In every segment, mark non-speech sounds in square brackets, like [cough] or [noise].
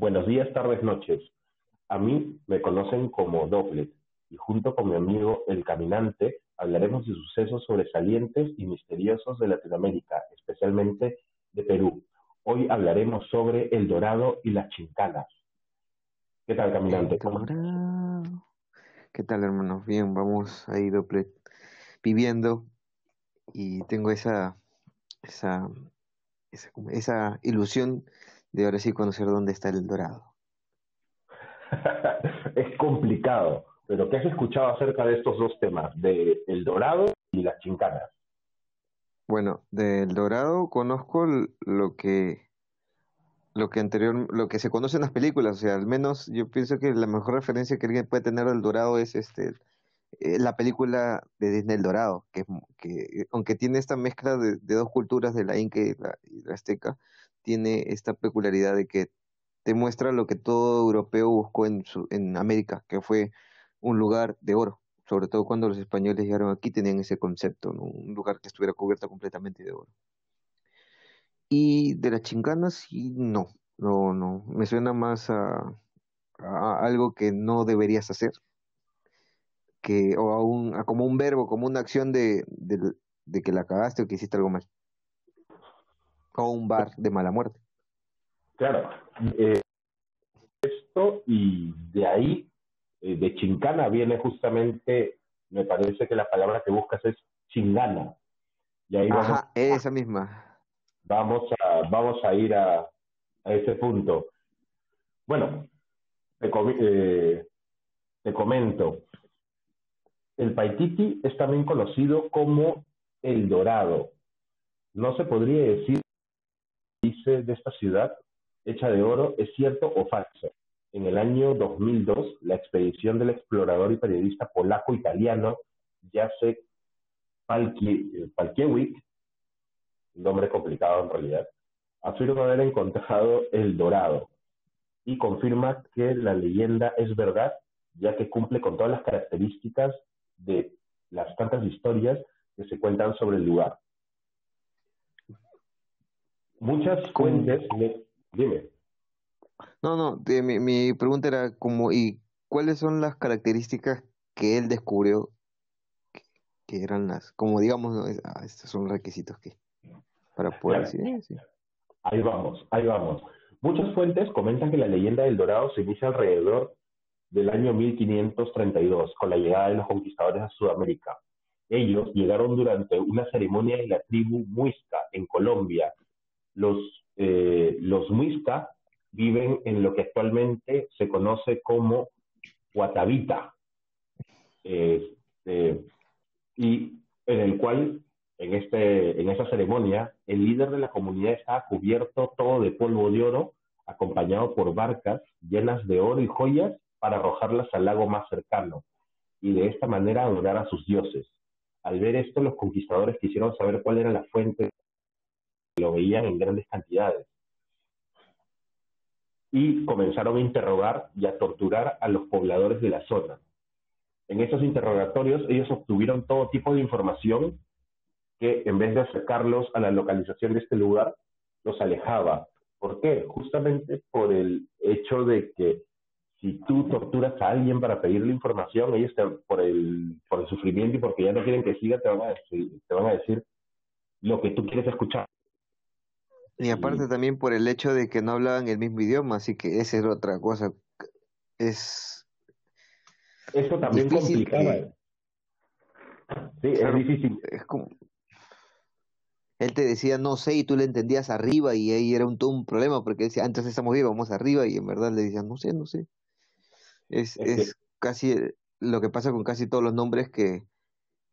Buenos días, tardes, noches. A mí me conocen como Dopplet y junto con mi amigo El Caminante hablaremos de sucesos sobresalientes y misteriosos de Latinoamérica, especialmente de Perú. Hoy hablaremos sobre El Dorado y las Chincanas. ¿Qué tal, Caminante? ¿Qué tal, hermanos? Bien, vamos ahí, Dopplet, viviendo y tengo esa, esa, esa, esa ilusión de ahora sí conocer dónde está el Dorado. [laughs] es complicado, pero ¿qué has escuchado acerca de estos dos temas, de El Dorado y las Chincanas? Bueno, del Dorado conozco lo que lo que anterior lo que se conoce en las películas, o sea, al menos yo pienso que la mejor referencia que alguien puede tener del Dorado es este eh, la película de Disney El Dorado, que, que aunque tiene esta mezcla de, dos culturas, de la inca y la azteca, tiene esta peculiaridad de que te muestra lo que todo europeo buscó en, su, en América, que fue un lugar de oro. Sobre todo cuando los españoles llegaron aquí tenían ese concepto, un lugar que estuviera cubierto completamente de oro. Y de las chinganas, sí, no, no, no. Me suena más a, algo que no deberías hacer, que, o a, como un verbo, como una acción de, de que la cagaste o que hiciste algo mal o un bar de mala muerte. Claro. Eh, esto y de ahí, eh, de chincana, viene justamente, me parece que la palabra que buscas es chingana. Y ahí Ajá, esa misma. Vamos a, vamos a ir a, a ese punto. Bueno, te, eh, te comento. El Paititi es también conocido como el Dorado. No se podría decir dice de esta ciudad hecha de oro es cierto o falso. En el año 2002, la expedición del explorador y periodista polaco-italiano Jacek Palkiewicz, un nombre complicado en realidad, afirma haber encontrado el dorado y confirma que la leyenda es verdad, ya que cumple con todas las características de las tantas historias que se cuentan sobre el lugar. Muchas fuentes, dime. No, no, mi, mi pregunta era como, ¿y cuáles son las características que él descubrió que, eran las, como digamos, ah, estos son requisitos que, para poder decir, sí. Ahí vamos, ahí vamos. Muchas fuentes comentan que la leyenda del Dorado se inicia alrededor del año 1532, con la llegada de los conquistadores a Sudamérica. Ellos llegaron durante una ceremonia de la tribu Muisca en Colombia, los, eh, los muisca viven en lo que actualmente se conoce como Guatavita, este, y en el cual, en, este, en esa ceremonia, el líder de la comunidad está cubierto todo de polvo de oro, acompañado por barcas llenas de oro y joyas para arrojarlas al lago más cercano, y de esta manera adorar a sus dioses. Al ver esto, los conquistadores quisieron saber cuál era la fuente lo veían en grandes cantidades. Y comenzaron a interrogar y a torturar a los pobladores de la zona. En esos interrogatorios ellos obtuvieron todo tipo de información que en vez de acercarlos a la localización de este lugar, los alejaba. ¿Por qué? Justamente por el hecho de que si tú torturas a alguien para pedirle información, ellos por, el, por el sufrimiento y porque ya no quieren que siga, te van, a decir, te van a decir lo que tú quieres escuchar. Y aparte también por el hecho de que no hablaban el mismo idioma, así que esa es otra cosa. Es. Eso también complicaba. Sí, es difícil. Es como. Él te decía no sé y tú le entendías arriba y ahí era un, todo un problema porque decía antes estamos bien, vamos arriba y en verdad le decían no sé, no sé. Es, es casi lo que pasa con casi todos los nombres que,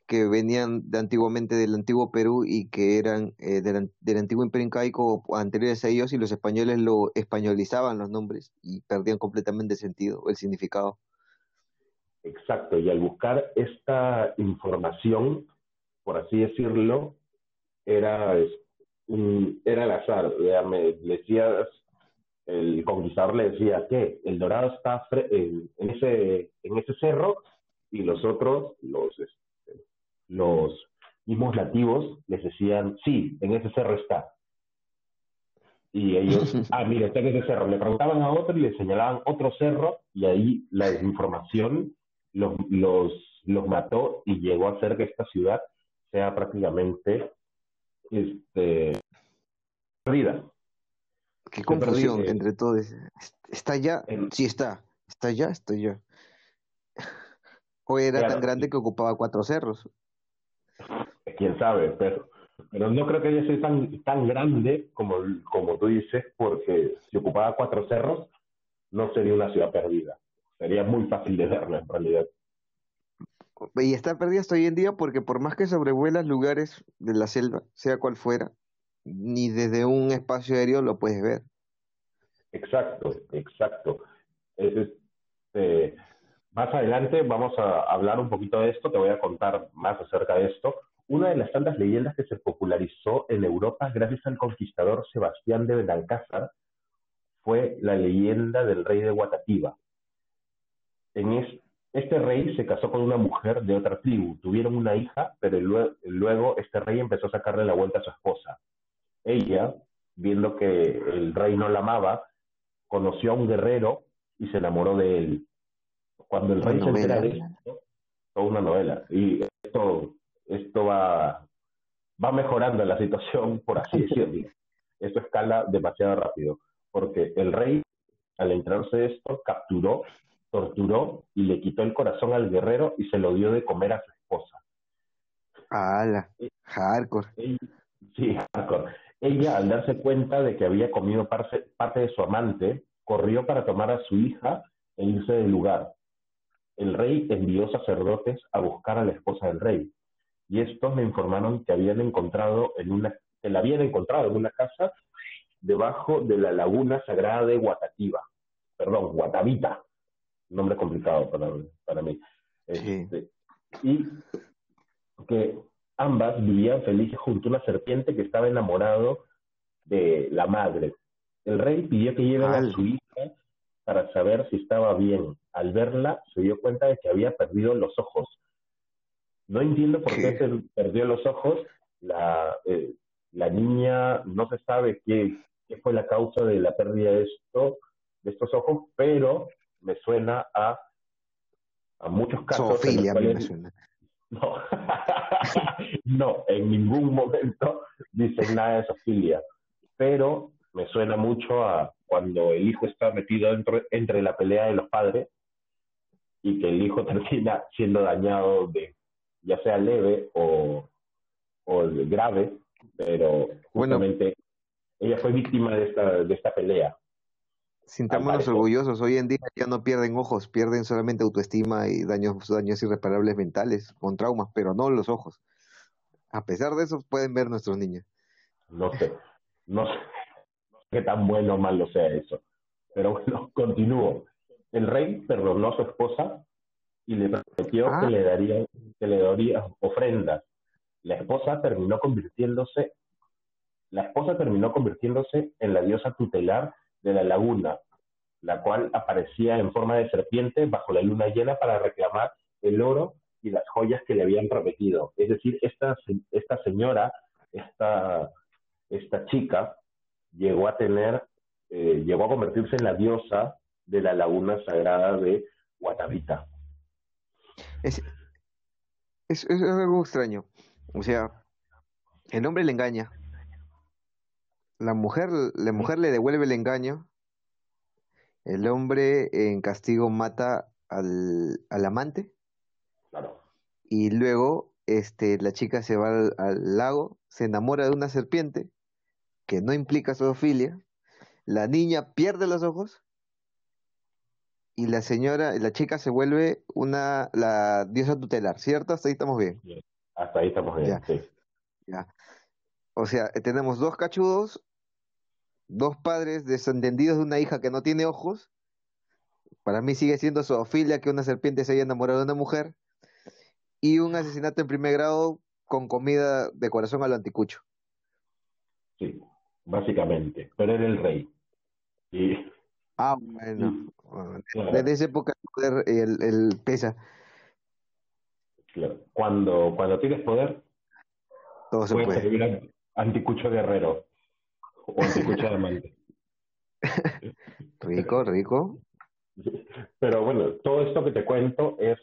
que venían de antiguamente del antiguo Perú y que eran eh, del, antiguo imperio incaico anteriores a ellos y los españoles lo españolizaban los nombres y perdían completamente el sentido o el significado. Exacto, y al buscar esta información, por así decirlo, era, era al azar. Decías, el conquistador le decía que el dorado está en, ese, en ese cerro y los otros, los los mismos nativos les decían, sí, en ese cerro está. Y ellos, [laughs] ah, mire, este es ese cerro. Le preguntaban a otro y le señalaban otro cerro y ahí la desinformación los, los, los mató y llegó a hacer que esta ciudad sea prácticamente este, perdida. Qué confusión entre todos. ¿Está allá? Sí está. ¿Está allá? Estoy yo. [laughs] ¿O era tan grande que ocupaba cuatro cerros? Quién sabe, pero, pero no creo que haya sido tan, tan grande como, como tú dices, porque si ocupaba cuatro cerros, no sería una ciudad perdida. Sería muy fácil de verla en realidad. Y está perdida hasta hoy en día porque por más que sobrevuelas lugares de la selva, sea cual fuera, ni desde un espacio aéreo lo puedes ver. Exacto, exacto. Este, más adelante vamos a hablar un poquito de esto, te voy a contar más acerca de esto. Una de las tantas leyendas que se popularizó en Europa gracias al conquistador Sebastián de Belalcázar fue la leyenda del rey de Guatativa. En este rey se casó con una mujer de otra tribu, tuvieron una hija, pero luego este rey empezó a sacarle la vuelta a su esposa. Ella, viendo que el rey no la amaba, conoció a un guerrero y se enamoró de él. Cuando el rey se entera de esto, toda una novela. Y esto, esto va, va mejorando la situación, por así decirlo. [laughs] Esto escala demasiado rápido, porque el rey, al enterarse de esto, capturó, torturó y le quitó el corazón al guerrero y se lo dio de comer a su esposa. ¡Hala! Hardcore. Sí, hardcore. Ella, al darse cuenta de que había comido parte, de su amante, corrió para tomar a su hija e irse del lugar. El rey envió sacerdotes a buscar a la esposa del rey, y estos me informaron que habían encontrado en una, que la habían encontrado en una casa debajo de la laguna sagrada de Guatativa, perdón, Guatavita, nombre complicado para, para mí. Este, y que ambas vivían felices junto a una serpiente que estaba enamorado de la madre. El rey pidió que lleven a su hija para saber si estaba bien. Al verla, se dio cuenta de que había perdido los ojos. No entiendo por qué se perdió los ojos. La, eh, la niña no se sabe qué, qué fue la causa de la pérdida de, esto, de estos ojos, pero me suena a, a muchos casos. [laughs] No. [laughs] no, en ningún momento dicen nada de Sofía, pero me suena mucho a cuando el hijo está metido dentro, entre la pelea de los padres y que el hijo [laughs] termina siendo dañado de ya sea leve o, o grave, pero justamente ella fue víctima de esta, de esta pelea. Sintámonos orgullosos. Hoy en día ya no pierden ojos, pierden solamente autoestima y daños, daños irreparables mentales con traumas, pero no los ojos. A pesar de eso, pueden ver nuestros niños. No sé, no sé, qué tan bueno o malo sea eso. Pero bueno, continúo. El rey perdonó a su esposa y le prometió que ah. le daría, que le daría ofrendas. La esposa terminó convirtiéndose, la esposa terminó convirtiéndose en la diosa tutelar de la laguna, la cual aparecía en forma de serpiente bajo la luna llena para reclamar el oro y las joyas que le habían prometido. Es decir, esta, esta señora, esta, esta chica, llegó a tener, eh, llegó a convertirse en la diosa de la laguna sagrada de Guatavita. Es, es, es algo extraño. O sea, el hombre le engaña, la mujer, la mujer le devuelve el engaño, el hombre en castigo mata al, al amante. Y luego este, la chica se va al, lago, se enamora de una serpiente que no implica zoofilia, la niña pierde los ojos y la señora, la chica se vuelve una la diosa tutelar, ¿cierto? Hasta ahí estamos bien. Hasta ahí estamos bien, sí. Ya. O sea, tenemos dos cachudos dos padres desentendidos de una hija que no tiene ojos, para mí sigue siendo zoofilia que una serpiente se haya enamorado de una mujer, y un asesinato en primer grado con comida de corazón al anticucho. Sí, básicamente, pero era el rey. Y... Ah, bueno, desde esa época el, el pesa. Cuando, cuando tienes poder, todo se puede. anticucho guerrero. o anticucho [laughs] diamante. rico, rico. Pero bueno, todo esto que te cuento es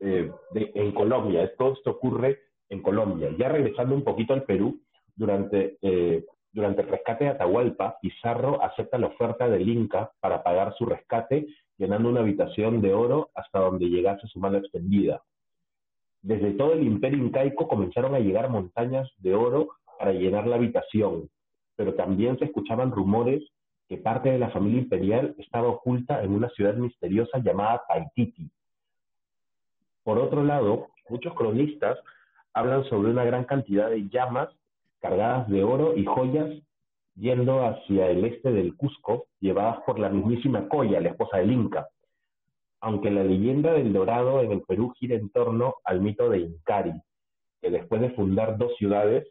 eh, de, en Colombia, todo esto ocurre en Colombia. Ya regresando un poquito al Perú, durante, eh, durante el rescate de Atahualpa, Pizarro acepta la oferta del Inca para pagar su rescate, llenando una habitación de oro hasta donde llegase su mano extendida. Desde todo el imperio incaico comenzaron a llegar montañas de oro para llenar la habitación, pero también se escuchaban rumores que parte de la familia imperial estaba oculta en una ciudad misteriosa llamada Paititi. Por otro lado, muchos cronistas hablan sobre una gran cantidad de llamas cargadas de oro y joyas yendo hacia el este del Cusco, llevadas por la mismísima Coya, la esposa del Inca. Aunque la leyenda del Dorado en el Perú gira en torno al mito de Incari, que después de fundar dos ciudades,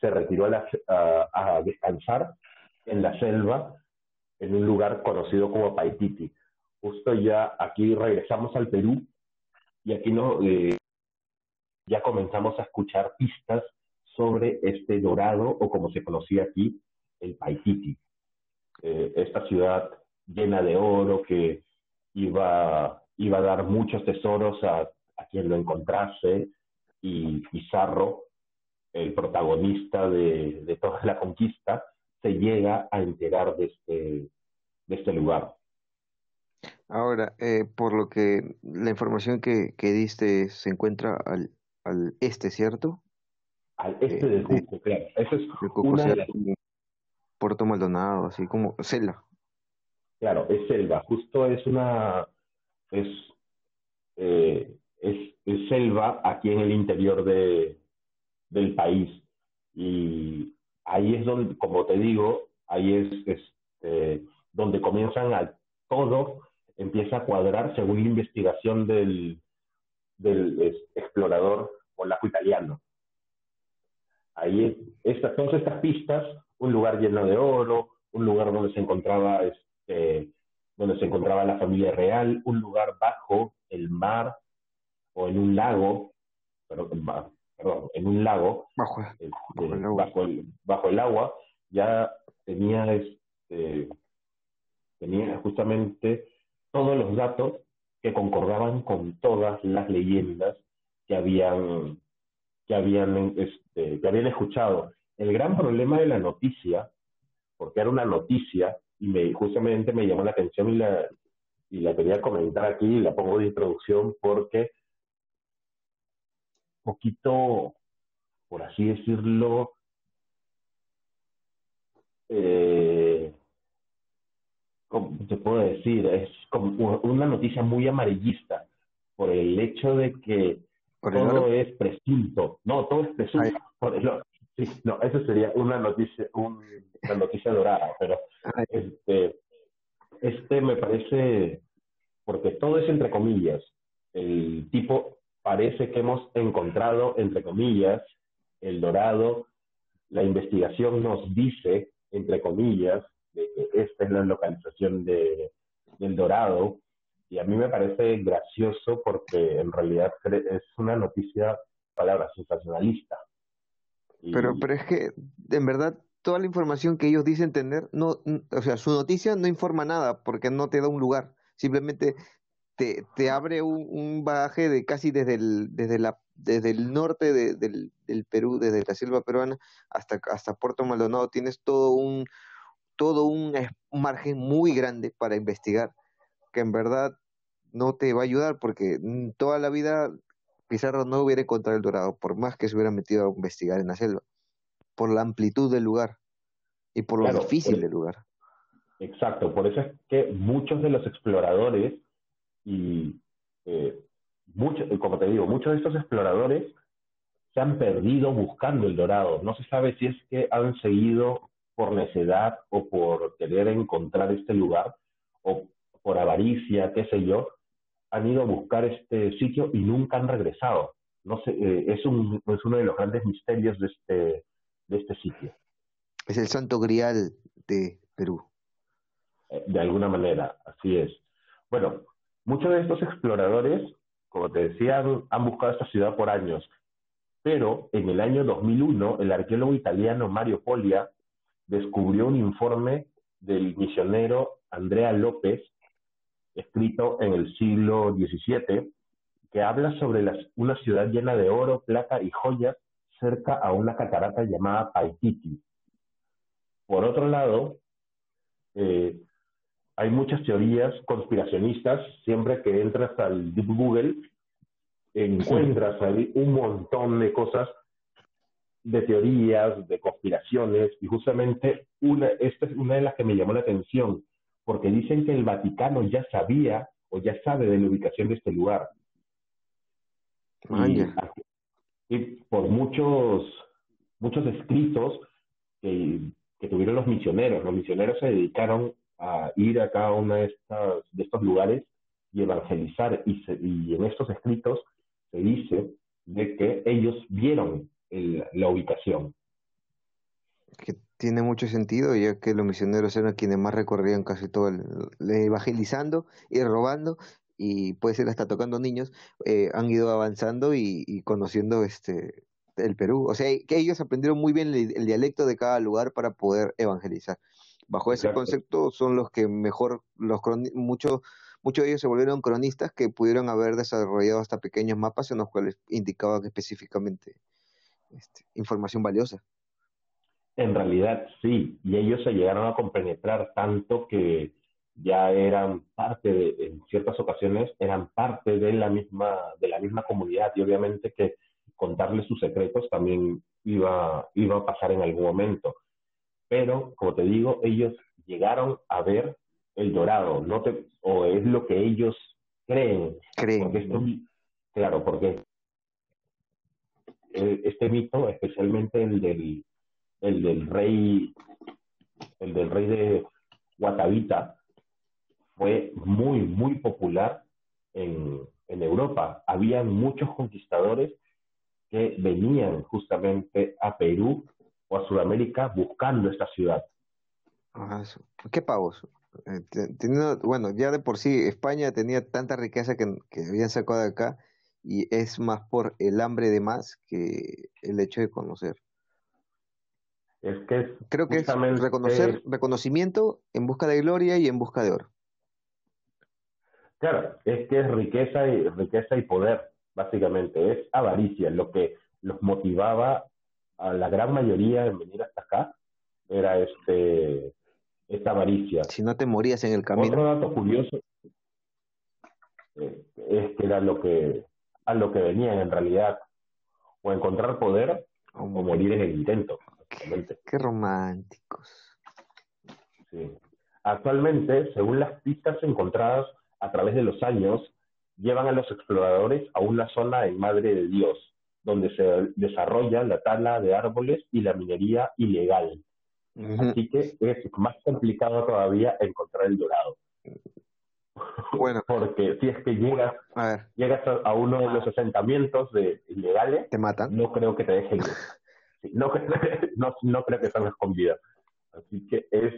se retiró a, descansar en la selva, en un lugar conocido como Paititi. Justo ya aquí regresamos al Perú y aquí eh, ya comenzamos a escuchar pistas sobre este dorado, o como se conocía aquí, el Paititi. Eh, esta ciudad llena de oro que iba, iba a dar muchos tesoros a, quien lo encontrase, y Pizarro, el protagonista de, toda la conquista, se llega a enterar de este, de este lugar. Ahora, eh, por lo que la información que, que diste se encuentra al, al este, ¿cierto? Al este del Cusco, claro. Eso es una Puerto Maldonado, así como selva. Claro, es selva. Justo es una es, eh, es, es, selva aquí en el interior de, del país. Y ahí es donde, como te digo, ahí es este, donde comienzan a todo, empieza a cuadrar según la investigación del, del explorador polaco italiano. Ahí estas, todas estas pistas, un lugar lleno de oro, un lugar donde se encontraba este, donde se encontraba la familia real, un lugar bajo el mar o en un lago, perdón, en un lago, bajo, este, el agua. Bajo, el, agua, ya tenía este, tenía justamente todos los datos que concordaban con todas las leyendas que habían que habían, este, que habían escuchado. El gran problema de la noticia, porque era una noticia, y me, justamente me llamó la atención y la, y la quería comentar aquí, y la pongo de introducción, porque poquito, por así decirlo, eh, ¿cómo te puedo decir? Es como una noticia muy amarillista por el hecho de que todo es presunto. No, todo es presunto. no, eso sería una noticia, una noticia dorada, pero este, este me parece, porque todo es entre comillas. El tipo parece que hemos encontrado, entre comillas, el dorado. La investigación nos dice, entre comillas, de que esta es la localización de, del dorado y a mí me parece gracioso porque en realidad es una noticia, palabra, sensacionalista. Pero, pero es que, en verdad, toda la información que ellos dicen tener, no, o sea, su noticia no informa nada porque no te da un lugar, simplemente te, te abre un, un bagaje de casi desde el, desde la, desde el norte de, del, del, Perú, desde la selva peruana hasta, hasta Puerto Maldonado, tienes todo un, todo un margen muy grande para investigar que en verdad no te va a ayudar porque mm, toda la vida Pizarro no hubiera encontrado el dorado, por más que se hubiera metido a investigar en la selva, por la amplitud del lugar y por lo difícil del lugar. Exacto, por eso es que muchos de los exploradores y eh, muchos, como te digo, muchos de estos exploradores se han perdido buscando el dorado. No se sabe si es que han seguido por necedad o por querer encontrar este lugar o por avaricia, qué sé yo, han ido a buscar este sitio y nunca han regresado. No sé, eh, es, un, es uno de los grandes misterios de este, de este sitio. Es el santo grial de Perú. Eh, de alguna manera, así es. Bueno, muchos de estos exploradores, como te decía, han buscado esta ciudad por años, pero en el año 2001 el arqueólogo italiano Mario Polia descubrió un informe del misionero Andrea López, escrito en el siglo XVII, que habla sobre una ciudad llena de oro, plata y joyas cerca a una catarata llamada Paititi. Por otro lado, eh, hay muchas teorías conspiracionistas. Siempre que entras al Deep Google, encuentras [laughs] ahí un montón de cosas, de teorías, de conspiraciones, y justamente una, esta es una de las que me llamó la atención, porque dicen que el Vaticano ya sabía o ya sabe de la ubicación de este lugar. Y, por muchos, muchos escritos que, que tuvieron los misioneros, los misioneros se dedicaron a ir a cada uno de, estas, de estos lugares y evangelizar. Y, y en estos escritos se dice de que ellos vieron la ubicación. Que tiene mucho sentido, ya que los misioneros eran quienes más recorrían casi todo el, evangelizando y robando y puede ser hasta tocando niños, eh, han ido avanzando y, conociendo este el Perú. O sea, que ellos aprendieron muy bien el, dialecto de cada lugar para poder evangelizar. Bajo ese concepto son los que mejor, los muchos muchos de ellos se volvieron cronistas que pudieron haber desarrollado hasta pequeños mapas en los cuales indicaban específicamente este, información valiosa. En realidad sí, y ellos se llegaron a compenetrar tanto que ya eran parte de, en ciertas ocasiones, eran parte de la misma, de la misma comunidad y obviamente que contarles sus secretos también iba, iba a pasar en algún momento. Pero, como te digo, ellos llegaron a ver el dorado, no te, o es lo que ellos creen. Creen. claro, porque este mito, especialmente el del, el del rey, el del rey de Guatavita, fue muy, muy popular en, en Europa. Habían muchos conquistadores que venían justamente a Perú o a Sudamérica buscando esta ciudad. Ah, qué pavos. Eh, teniendo, bueno, ya de por sí España tenía tanta riqueza que, que habían sacado de acá y es más por el hambre de más que el hecho de conocer. Es que creo que es reconocer, reconocimiento en busca de gloria y en busca de oro. Claro, es que es riqueza y riqueza y poder, básicamente, es avaricia. Lo que los motivaba a la gran mayoría en venir hasta acá era este esta avaricia. Si no te morías en el camino. Otro dato curioso es que era lo que a lo que venían en realidad, o encontrar poder o morir en el intento. Qué, románticos. Sí. Actualmente, según las pistas encontradas a través de los años, llevan a los exploradores a una zona en Madre de Dios, donde se desarrolla la tala de árboles y la minería ilegal. Así que es más complicado todavía encontrar el dorado. Bueno. [laughs] Porque si es que llegas a, llegas a, uno de los asentamientos de ilegales, te matan. No creo que te dejen no, [laughs] no, no creo que salgas con vida. Así que es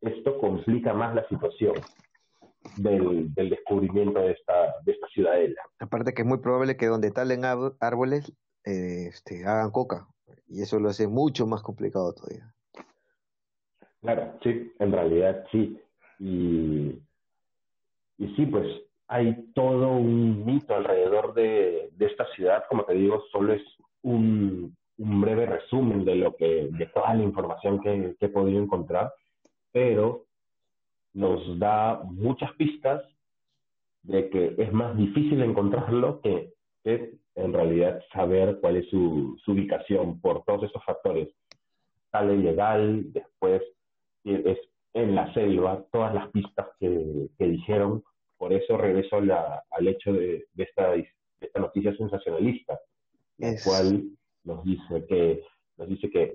esto complica más la situación del, del descubrimiento de esta, de esta ciudadela. Aparte que es muy probable que donde talen árboles eh, este, hagan coca y eso lo hace mucho más complicado todavía. Claro, sí, en realidad sí. Y y sí, pues hay todo un mito alrededor de, esta ciudad, como te digo, solo es un, breve resumen de lo que, de toda la información que, he podido encontrar, pero nos da muchas pistas de que es más difícil encontrarlo que, en realidad saber cuál es su, ubicación por todos esos factores. Sale ilegal, después es en la selva todas las pistas que, dijeron. Por eso regreso al hecho de, esta, esta noticia sensacionalista, la cual nos dice que nos dice que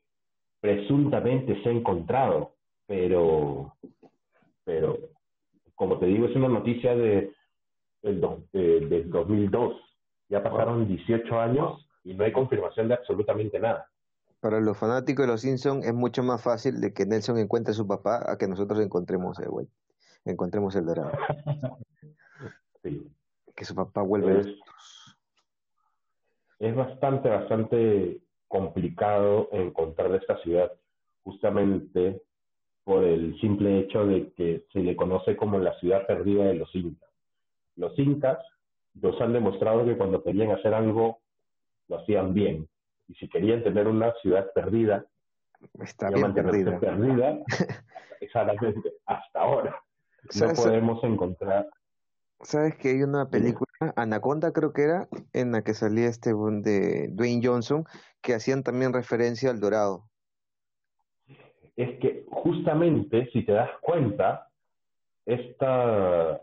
presuntamente se ha encontrado, pero pero como te digo es una noticia de, del 2002. Ya pasaron 18 años y no hay confirmación de absolutamente nada para los fanáticos de los Simpsons es mucho más fácil de que Nelson encuentre a su papá a que nosotros encontremos el encontremos el dorado. [laughs] sí. Que su papá vuelva. Es, es bastante, bastante complicado encontrar esta ciudad. justamente por el simple hecho de que se le conoce como la ciudad perdida de los incas. Los incas nos han demostrado que cuando querían hacer algo, lo hacían bien. Y si querían tener una ciudad perdida, Está bien perdida. perdida [laughs] [laughs] exactamente, hasta ahora. No podemos encontrar. ¿Sabes que hay una película, Anaconda creo que era, en la que salía este de Dwayne Johnson, que hacían también referencia al Dorado? Es que justamente, si te das cuenta, esta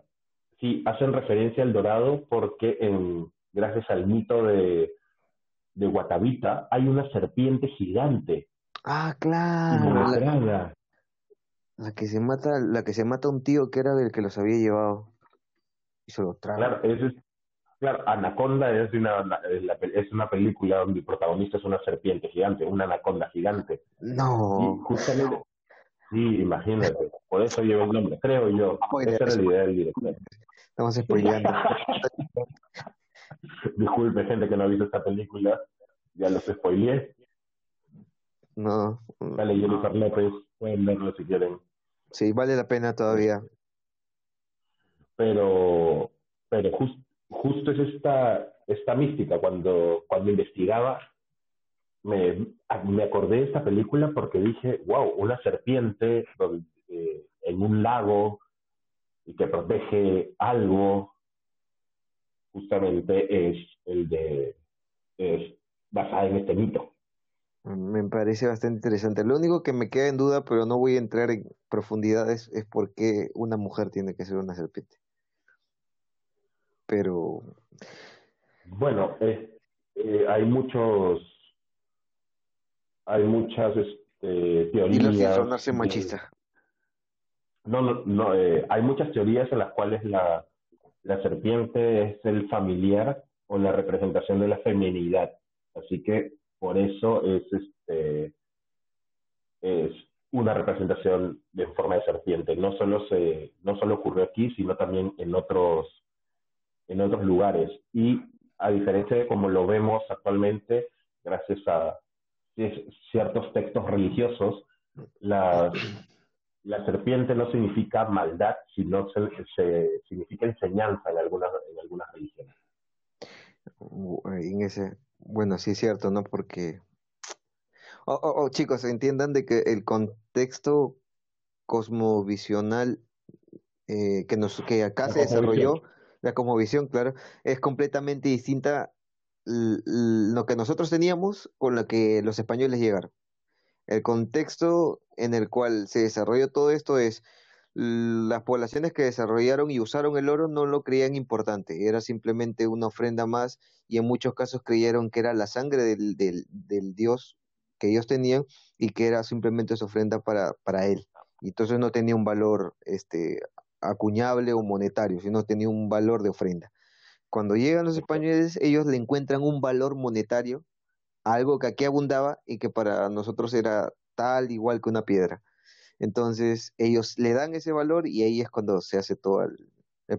sí hacen referencia al Dorado porque en, gracias al mito de, de Guatavita hay una serpiente gigante. Ah, claro. La que se mata, la que se mata un tío que era del que los había llevado. Y se lo trae. Claro, es, claro, Anaconda es una, es una película donde el protagonista es una serpiente gigante, una anaconda gigante. No. Y justamente, sí, imagínate, por eso lleva el nombre, creo yo. Esa era la idea del director. Estamos spoileando. [laughs] Disculpe, gente que no ha visto esta película, ya los spoileé. No. Vale, Jennifer López, pueden verlo si quieren. Sí, vale la pena todavía. Pero, pero justo es esta, esta mística. Cuando, cuando investigaba, me, me acordé de esta película porque dije, wow, una serpiente eh, en un lago y que protege algo, justamente es el de, es basada en este mito. Me parece bastante interesante. Lo único que me queda en duda, pero no voy a entrar en profundidades, es por qué una mujer tiene que ser una serpiente. Pero. Bueno, eh, eh, hay muchos. Hay muchas este, teorías. Y sonarse machista. No, no, no eh, hay muchas teorías en las cuales la, la serpiente es el familiar o la representación de la feminidad. Así que por eso es, este, es una representación de forma de serpiente. No solo, se, no solo ocurrió aquí, sino también en otros, en otros lugares. Y a diferencia de como lo vemos actualmente, gracias a ciertos textos religiosos, la, la serpiente no significa maldad, sino se, se, significa enseñanza en algunas, en algunas religiones. En ese, bueno, sí es cierto, ¿no? Porque, oh, oh, oh, chicos, entiendan de que el contexto cosmovisional eh, que, nos, que acá se desarrolló, [laughs] la cosmovisión, claro, es completamente distinta lo que nosotros teníamos con lo que los españoles llegaron. El contexto en el cual se desarrolló todo esto es las poblaciones que desarrollaron y usaron el oro no lo creían importante, era simplemente una ofrenda más y en muchos casos creyeron que era la sangre del, del, del dios que ellos tenían y que era simplemente su ofrenda para, para él. Y entonces no tenía un valor este, acuñable o monetario, sino tenía un valor de ofrenda. Cuando llegan los españoles, ellos le encuentran un valor monetario, algo que aquí abundaba y que para nosotros era tal igual que una piedra. Entonces ellos le dan ese valor y ahí es cuando se hace todo el,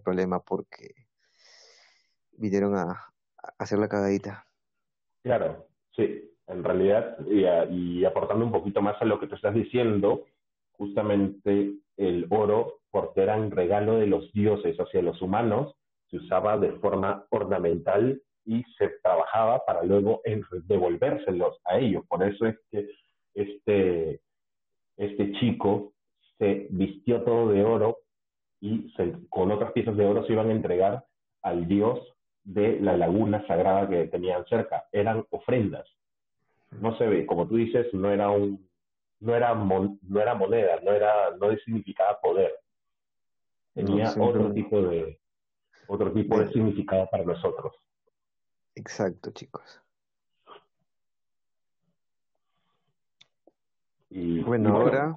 problema porque vinieron a, hacer la cagadita. Claro, sí, en realidad, y, aportando un poquito más a lo que tú estás diciendo, justamente el oro, porque era un regalo de los dioses hacia los humanos, se usaba de forma ornamental y se trabajaba para luego devolvérselos a ellos. Por eso es que este, este chico se vistió todo de oro y con otras piezas de oro se iban a entregar al dios de la laguna sagrada que tenían cerca. Eran ofrendas. No se ve, como tú dices, no era un, no era, no era moneda, no era, no significaba poder. Tenía otro tipo de, otro tipo de significado para nosotros. Exacto, chicos. Y, bueno, ahora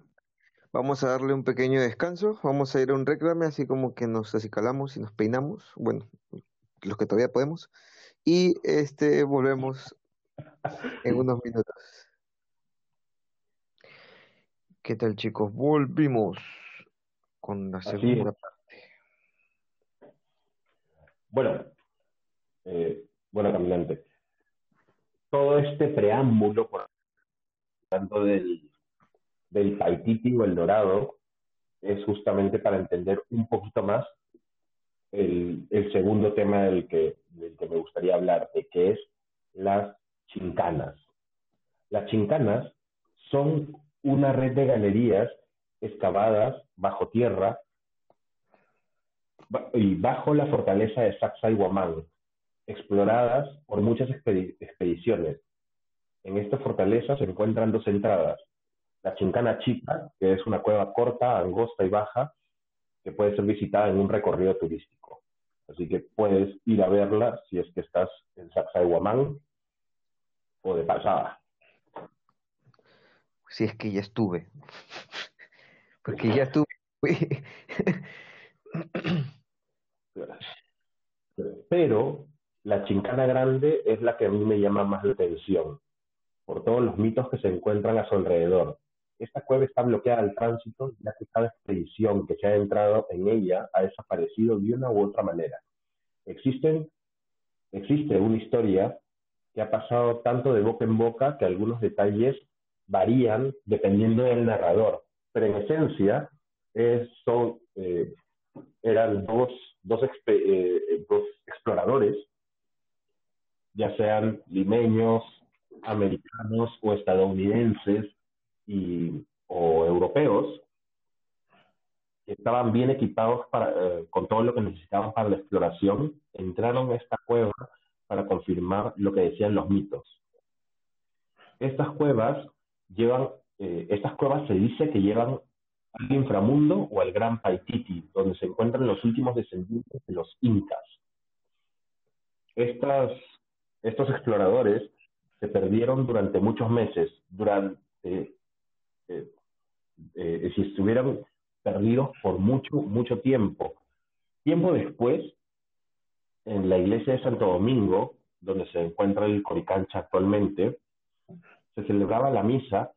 vamos a darle un pequeño descanso. Vamos a ir a un reclame, así como que nos acicalamos y nos peinamos. Bueno, los que todavía podemos. Y este volvemos en unos minutos. ¿Qué tal, chicos? Volvimos con la segunda parte. Bueno, eh, bueno, caminante. Todo este preámbulo, por tanto, del del Paititi el Dorado es justamente para entender un poquito más el, el segundo tema del que, del que me gustaría hablarte, que es las chincanas. Las chincanas son una red de galerías excavadas bajo tierra y bajo la fortaleza de Sacsayhuamán, exploradas por muchas expediciones. En esta fortaleza se encuentran dos entradas. La Chincana Chica, que es una cueva corta, angosta y baja, que puede ser visitada en un recorrido turístico. Así que puedes ir a verla si es que estás en Sacsayhuamán o de pasada. Si es que ya estuve. [laughs] Porque ya estuve. [laughs] Pero la chincana grande es la que a mí me llama más la atención, por todos los mitos que se encuentran a su alrededor. Esta cueva está bloqueada al tránsito, ya que cada expedición que se ha entrado en ella ha desaparecido de una u otra manera. Existen, existe una historia que ha pasado tanto de boca en boca que algunos detalles varían dependiendo del narrador, pero en esencia son, eh, eran dos, dos, eh, dos exploradores, ya sean limeños, americanos o estadounidenses y, o europeos, que estaban bien equipados para, eh, con todo lo que necesitaban para la exploración, entraron a esta cueva para confirmar lo que decían los mitos. Estas cuevas llevan, eh, estas cuevas se dice que llevan al inframundo o al Gran Paititi, donde se encuentran los últimos descendientes de los incas. Estas, estos exploradores se perdieron durante muchos meses, durante, eh, eh, si estuvieran perdidos por mucho, mucho tiempo. Tiempo después, en la iglesia de Santo Domingo, donde se encuentra el Coricancha actualmente, se celebraba la misa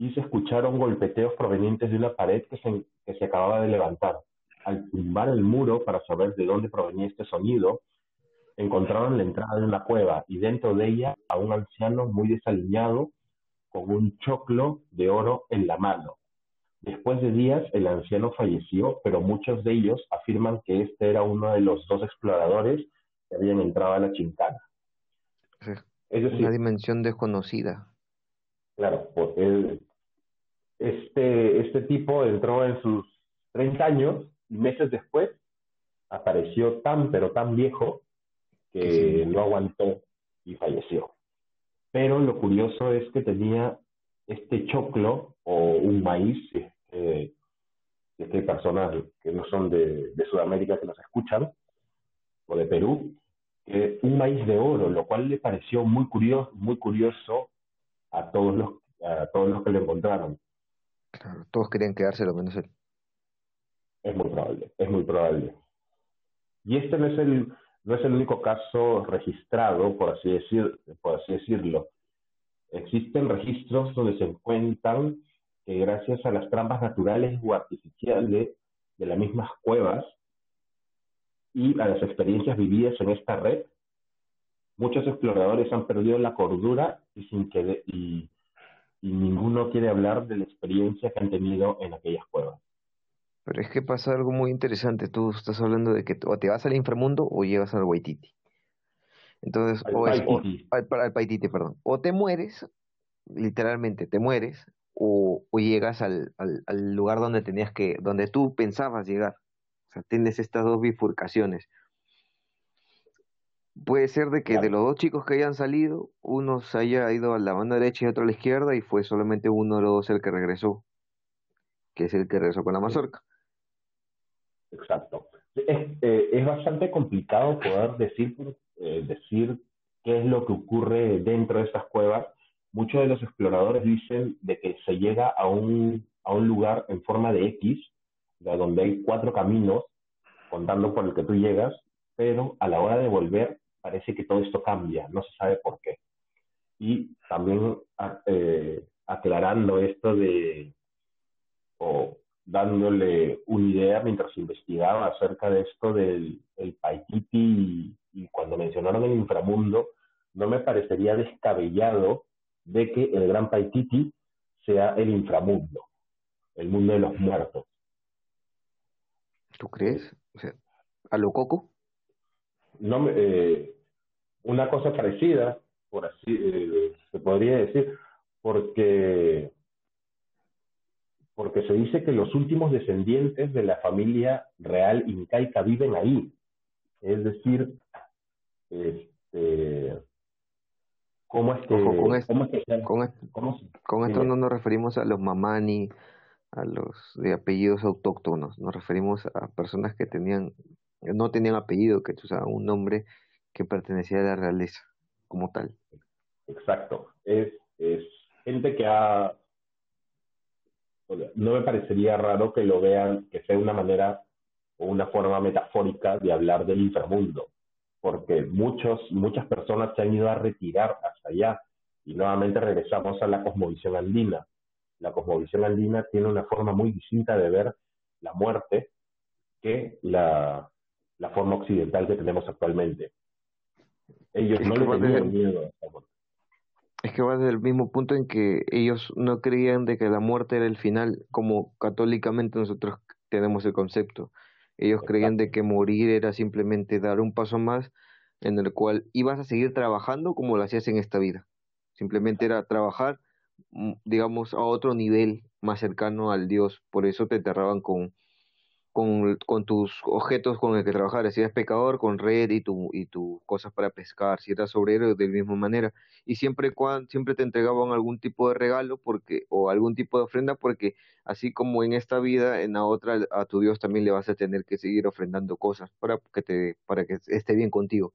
y se escucharon golpeteos provenientes de una pared que se, que se acababa de levantar. Al tumbar el muro para saber de dónde provenía este sonido, encontraron la entrada de una cueva y dentro de ella a un anciano muy desaliñado con un choclo de oro en la mano. Después de días, el anciano falleció, pero muchos de ellos afirman que este era uno de los dos exploradores que habían entrado a la chincana. Es decir, una dimensión desconocida. Claro, porque este, este tipo entró en sus 30 años y meses después apareció tan, pero tan viejo que no aguantó y falleció. Pero lo curioso es que tenía este choclo o un maíz, eh, que hay personas que no son de, Sudamérica que nos escuchan, o de Perú, un maíz de oro, lo cual le pareció muy curioso, muy curioso a todos los, a todos los que lo encontraron. Claro, todos querían quedárselo menos él. Es muy probable, es muy probable. Y este no es el, no es el único caso registrado, por así, decir, por así decirlo. Existen registros donde se encuentran que gracias a las trampas naturales o artificiales de las mismas cuevas y a las experiencias vividas en esta red, muchos exploradores han perdido la cordura y, sin que, y, y ninguno quiere hablar de la experiencia que han tenido en aquellas cuevas. Pero es que pasa algo muy interesante. Tú estás hablando de que o te vas al inframundo o llegas al Waititi. Entonces, o es, al, Paititi, perdón. O te mueres, literalmente te mueres, o, o llegas al, al, al, lugar donde tenías que, donde tú pensabas llegar. O sea, tienes estas dos bifurcaciones. Puede ser de que de los dos chicos que hayan salido, uno se haya ido a la mano derecha y otro a la izquierda, y fue solamente uno de los dos el que regresó, que es el que regresó con la mazorca. Exacto. Es, eh, es bastante complicado poder decir eh, decir qué es lo que ocurre dentro de estas cuevas. Muchos de los exploradores dicen de que se llega a un, a un lugar en forma de X, de donde hay cuatro caminos, contando por el que tú llegas, pero a la hora de volver parece que todo esto cambia, no se sabe por qué. Y también eh, aclarando esto de, o dándole una idea mientras investigaba acerca de esto del el Paititi y cuando mencionaron el inframundo, no me parecería descabellado de que el Gran Paititi sea el inframundo. el mundo de los muertos. ¿Tú crees? O sea, ¿a lo coco? No, eh, una cosa parecida, por así eh, se podría decir, porque porque se dice que los últimos descendientes de la familia real incaica viven ahí. Es decir, este, ¿cómo es que, con, esto, con, con esto no nos referimos a los mamani, a los de apellidos autóctonos, nos referimos a personas que tenían, no tenían apellido, que usaban un nombre que pertenecía a la realeza como tal. Exacto, es, es gente que ha no me parecería raro que lo vean, que sea una manera o una forma metafórica de hablar del inframundo, porque muchos, muchas personas se han ido a retirar hasta allá y nuevamente regresamos a la cosmovisión andina. La cosmovisión andina tiene una forma muy distinta de ver la muerte que la, la forma occidental que tenemos actualmente. Ellos no le tenían miedo a muerte. Es que va desde el mismo punto en que ellos no creían de que la muerte era el final, como católicamente nosotros tenemos el concepto. Ellos creían de que morir era simplemente dar un paso más en el cual ibas a seguir trabajando como lo hacías en esta vida. Simplemente era trabajar, mm, digamos, a otro nivel más cercano al Dios. Por eso te enterraban con con, con, tus objetos con el que trabajar. Si eres pecador, con red y tu, y tu cosas para pescar. Si eras obrero, de la misma manera. Y siempre, cuando, siempre te entregaban algún tipo de regalo porque, o algún tipo de ofrenda, porque así como en esta vida, en la otra, a tu Dios también le vas a tener que seguir ofrendando cosas para que, te, para que esté bien contigo.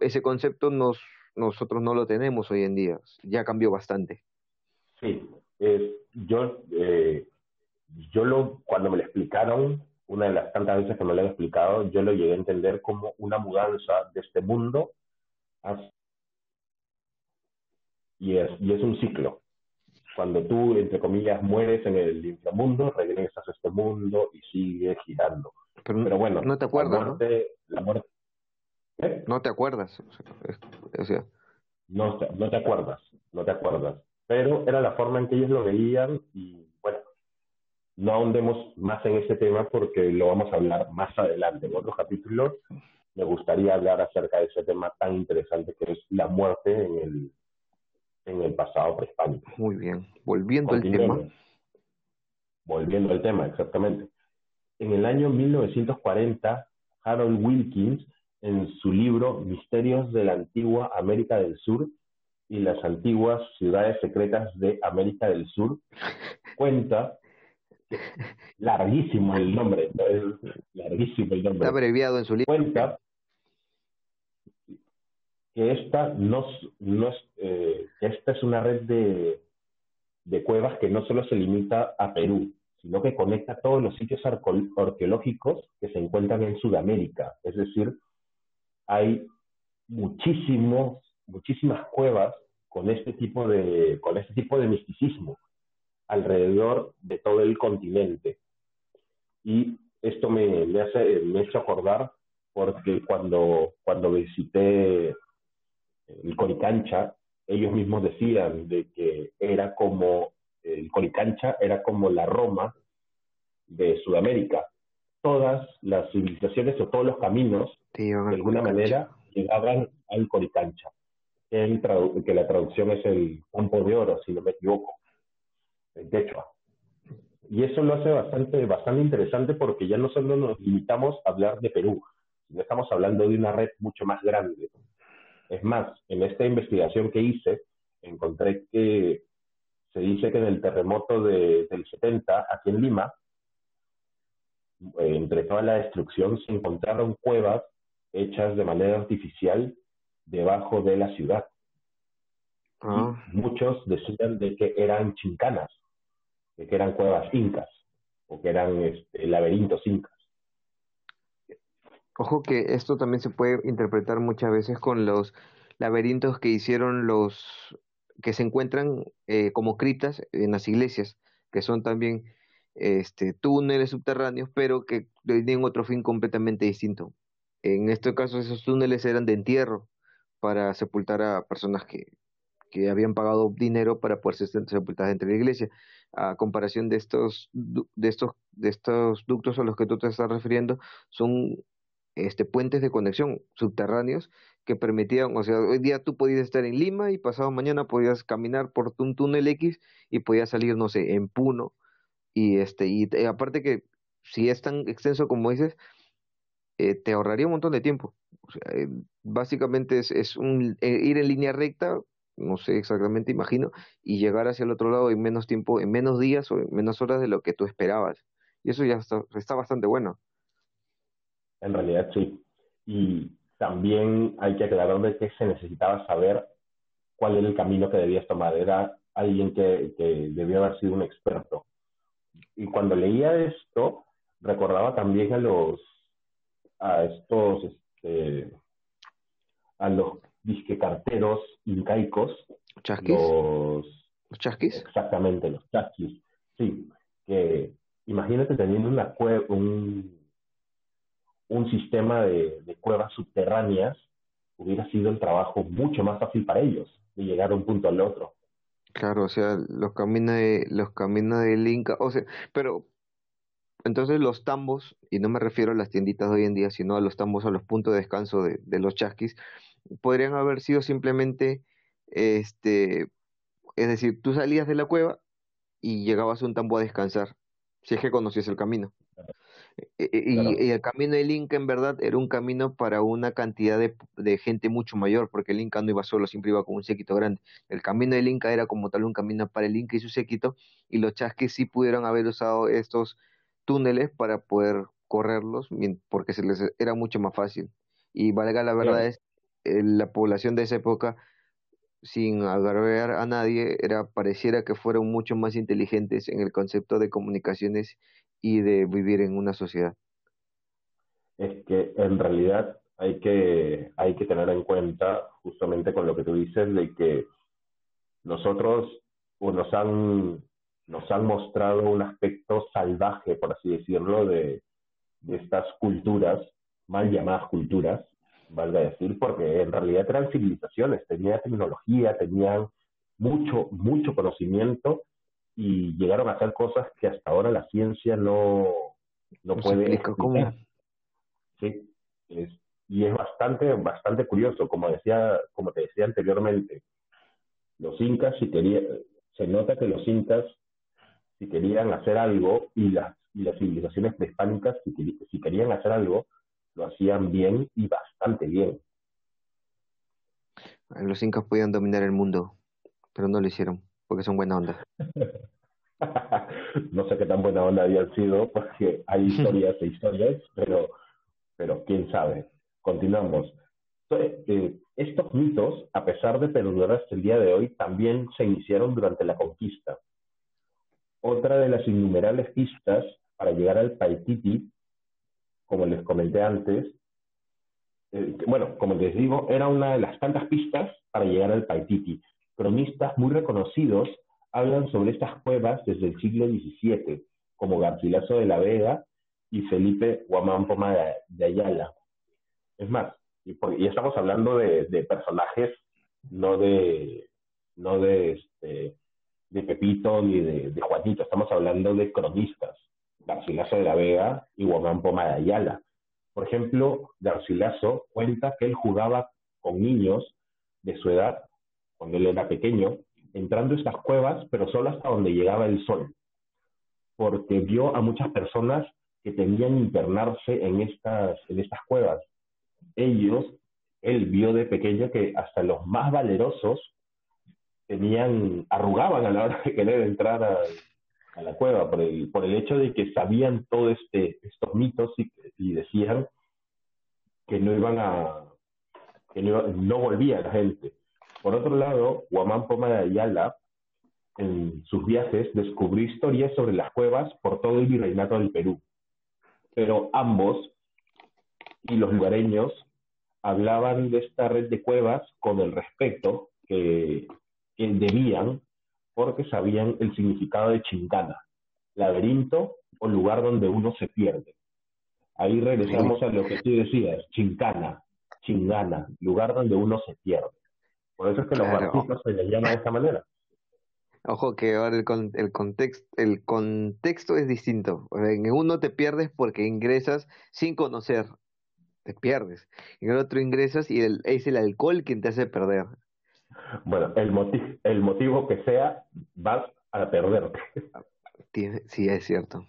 Ese concepto nos, nosotros no lo tenemos hoy en día. Ya cambió bastante. Sí, yo eh, yo lo, cuando me lo explicaron, una de las tantas veces que me lo han explicado, yo lo llegué a entender como una mudanza de este mundo y es, y es un ciclo. Cuando tú, entre comillas, mueres en el inframundo, regresas a este mundo y sigues girando. Pero, bueno, no te acuerdas, la muerte, ¿Eh? No te acuerdas. O sea, no, no te acuerdas, no te acuerdas. Pero era la forma en que ellos lo veían y no ahondemos más en ese tema porque lo vamos a hablar más adelante. En otros capítulos me gustaría hablar acerca de ese tema tan interesante que es la muerte en el, en el pasado prehispánico. Muy bien. Volviendo al tema. Volviendo al tema, exactamente. En el año 1940, Harold Wilkins, en su libro Misterios de la Antigua América del Sur y las antiguas ciudades secretas de América del Sur, [laughs] cuenta larguísimo el nombre, larguísimo el nombre. Está abreviado en su libro. Cuenta que esta no, no es, eh, esta es una red de, de cuevas que no solo se limita a Perú, sino que conecta todos los sitios arqueológicos que se encuentran en Sudamérica. Es decir, hay muchísimos, muchísimas cuevas con este tipo de, con este tipo de misticismo alrededor de todo el continente. Y esto me, me hace, me hecho acordar porque cuando, cuando visité el Coricancha, ellos mismos decían de que era como, el Coricancha era como la Roma de Sudamérica. Todas las civilizaciones o todos los caminos, de alguna manera, llegaban al Coricancha, que la traducción es el campo de oro, si no me equivoco el quechua. Y eso lo hace bastante, bastante interesante porque ya no solo nos limitamos a hablar de Perú, sino estamos hablando de una red mucho más grande. Es más, en esta investigación que hice, encontré que se dice que en el terremoto de, del 70, aquí en Lima, eh, entre toda la destrucción, se encontraron cuevas hechas de manera artificial debajo de la ciudad. Ah. muchos decían de que eran chincanas, que eran cuevas incas o que eran este, laberintos incas. Ojo que esto también se puede interpretar muchas veces con los laberintos que hicieron los que se encuentran eh, como criptas en las iglesias, que son también este, túneles subterráneos, pero que tienen otro fin completamente distinto. En este caso, esos túneles eran de entierro para sepultar a personas que, que habían pagado dinero para poder ser sepultadas dentro de la iglesia. A comparación de estos, de estos, de estos ductos a los que tú te estás refiriendo, son este, puentes de conexión subterráneos que permitían, o sea, hoy día tú podías estar en Lima y pasado mañana podías caminar por un túnel X y podías salir, no sé, en Puno. Y este, y aparte que si es tan extenso como dices, eh, te ahorraría un montón de tiempo. Eh, básicamente es, es un, eh, ir en línea recta, no sé exactamente, imagino, y llegar hacia el otro lado en menos tiempo, en menos días o en menos horas de lo que tú esperabas. Y eso ya está, está bastante bueno. En realidad sí. Y también hay que aclarar de que se necesitaba saber cuál era el camino que debías tomar. Era alguien que, que debió haber sido un experto. Y cuando leía esto, recordaba también a los, a estos, este, a los disquecarteros incaicos. ¿Chasquis? Los, ¿Los chasquis? Exactamente, los chasquis. Sí, que imagínate teniendo una cueva, un, un sistema de, cuevas subterráneas, hubiera sido el trabajo mucho más fácil para ellos, de llegar de un punto al otro. Claro, o sea, los caminos de, los caminos del Inca, o sea, pero entonces los tambos, y no me refiero a las tienditas de hoy en día, sino a los tambos, a los puntos de descanso de, de los chasquis, podrían haber sido simplemente, este, es decir, tú salías de la cueva y llegabas a un tambo a descansar, si es que conocías el camino. E, e, y, el camino del Inca en verdad era un camino para una cantidad de, de, gente mucho mayor, porque el Inca no iba solo, siempre iba con un séquito grande. El camino del Inca era como tal un camino para el Inca y su séquito, y los chasques sí pudieron haber usado estos túneles para poder correrlos, porque se les era mucho más fácil. Y valga la verdad es, eh, la población de esa época sin agravar a nadie, era pareciera que fueron mucho más inteligentes en el concepto de comunicaciones y de vivir en una sociedad? Es que en realidad hay que, hay que tener en cuenta, justamente con lo que tú dices, de que nosotros pues, nos, han, nos han mostrado un aspecto salvaje, por así decirlo, de, de estas culturas, mal llamadas culturas, valga decir, porque en realidad eran civilizaciones, tenían tecnología, tenían mucho, mucho conocimiento y llegaron a hacer cosas que hasta ahora la ciencia no, no, puede explicar. Sí, y es bastante, bastante curioso, como decía, como te decía anteriormente, los incas si querían, se nota que los incas si querían hacer algo y las, y las civilizaciones prehispánicas si, si querían hacer algo, lo hacían bien y bastante bien. Los incas podían dominar el mundo, pero no lo hicieron porque son buena onda. [laughs] no sé qué tan buena onda habían sido, porque hay historias e historias, pero, pero quién sabe. Continuamos. Eh, estos mitos, a pesar de perdurar hasta el día de hoy, también se iniciaron durante la conquista. Otra de las innumerables pistas para llegar al Paititi, como les comenté antes, eh, bueno, como les digo, era una de las tantas pistas para llegar al Paititi cronistas muy reconocidos hablan sobre estas cuevas desde el siglo XVII, como Garcilaso de la Vega y Felipe Guamán Poma de, Ayala. Es más, y, estamos hablando de, personajes, no de, no de, este, de Pepito ni de, Juanito, estamos hablando de cronistas, Garcilaso de la Vega y Guamán Poma de Ayala. Por ejemplo, Garcilaso cuenta que él jugaba con niños de su edad cuando él era pequeño, entrando a estas cuevas, pero solo hasta donde llegaba el sol, porque vio a muchas personas que tenían internarse en estas, en estas cuevas. Ellos, él vio de pequeño que hasta los más valerosos tenían, arrugaban a la hora de querer entrar a, la cueva por el, por el hecho de que sabían todos este, estos mitos y, y, decían que no iban a, que no, no volvía la gente. Por otro lado, Guamán Poma de Ayala, en sus viajes, descubrió historias sobre las cuevas por todo el virreinato del Perú. Pero ambos y los lugareños hablaban de esta red de cuevas con el respeto que, debían porque sabían el significado de chincana, laberinto o lugar donde uno se pierde. Ahí regresamos a lo que tú decías, chincana, chingana, lugar donde uno se pierde. Por eso es que los barcos se les llama de esta manera. Ojo que ahora el, el, contexto, el contexto es distinto. En uno te pierdes porque ingresas sin conocer, te pierdes. En el otro ingresas y es el alcohol quien te hace perder. Bueno, el, motivo, el motivo que sea, vas a perderte. sí, es cierto.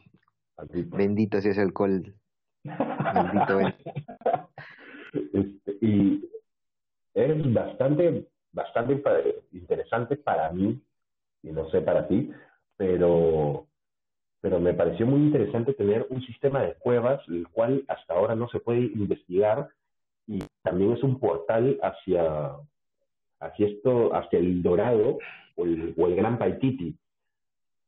Bendito sea ese alcohol. Bendito este, y es bastante, bastante interesante para mí y no sé para ti, pero, pero me pareció muy interesante tener un sistema de cuevas, el cual hasta ahora no se puede investigar y también es un portal hacia, hacia, esto, hacia el Dorado o el, o el Gran Paititi.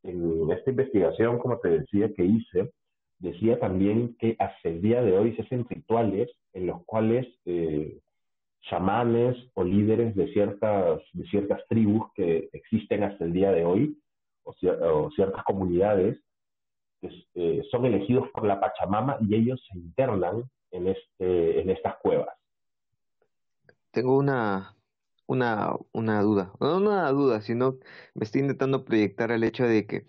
En esta investigación, como te decía, que hice, decía también que hasta el día de hoy se hacen rituales en los cuales eh, chamanes o líderes de ciertas, de ciertas tribus que existen hasta el día de hoy, o, ciertas comunidades, eh, son elegidos por la Pachamama y ellos se internan en, este, en estas cuevas. Tengo una, una, una duda, no una duda, sino me estoy intentando proyectar el hecho de que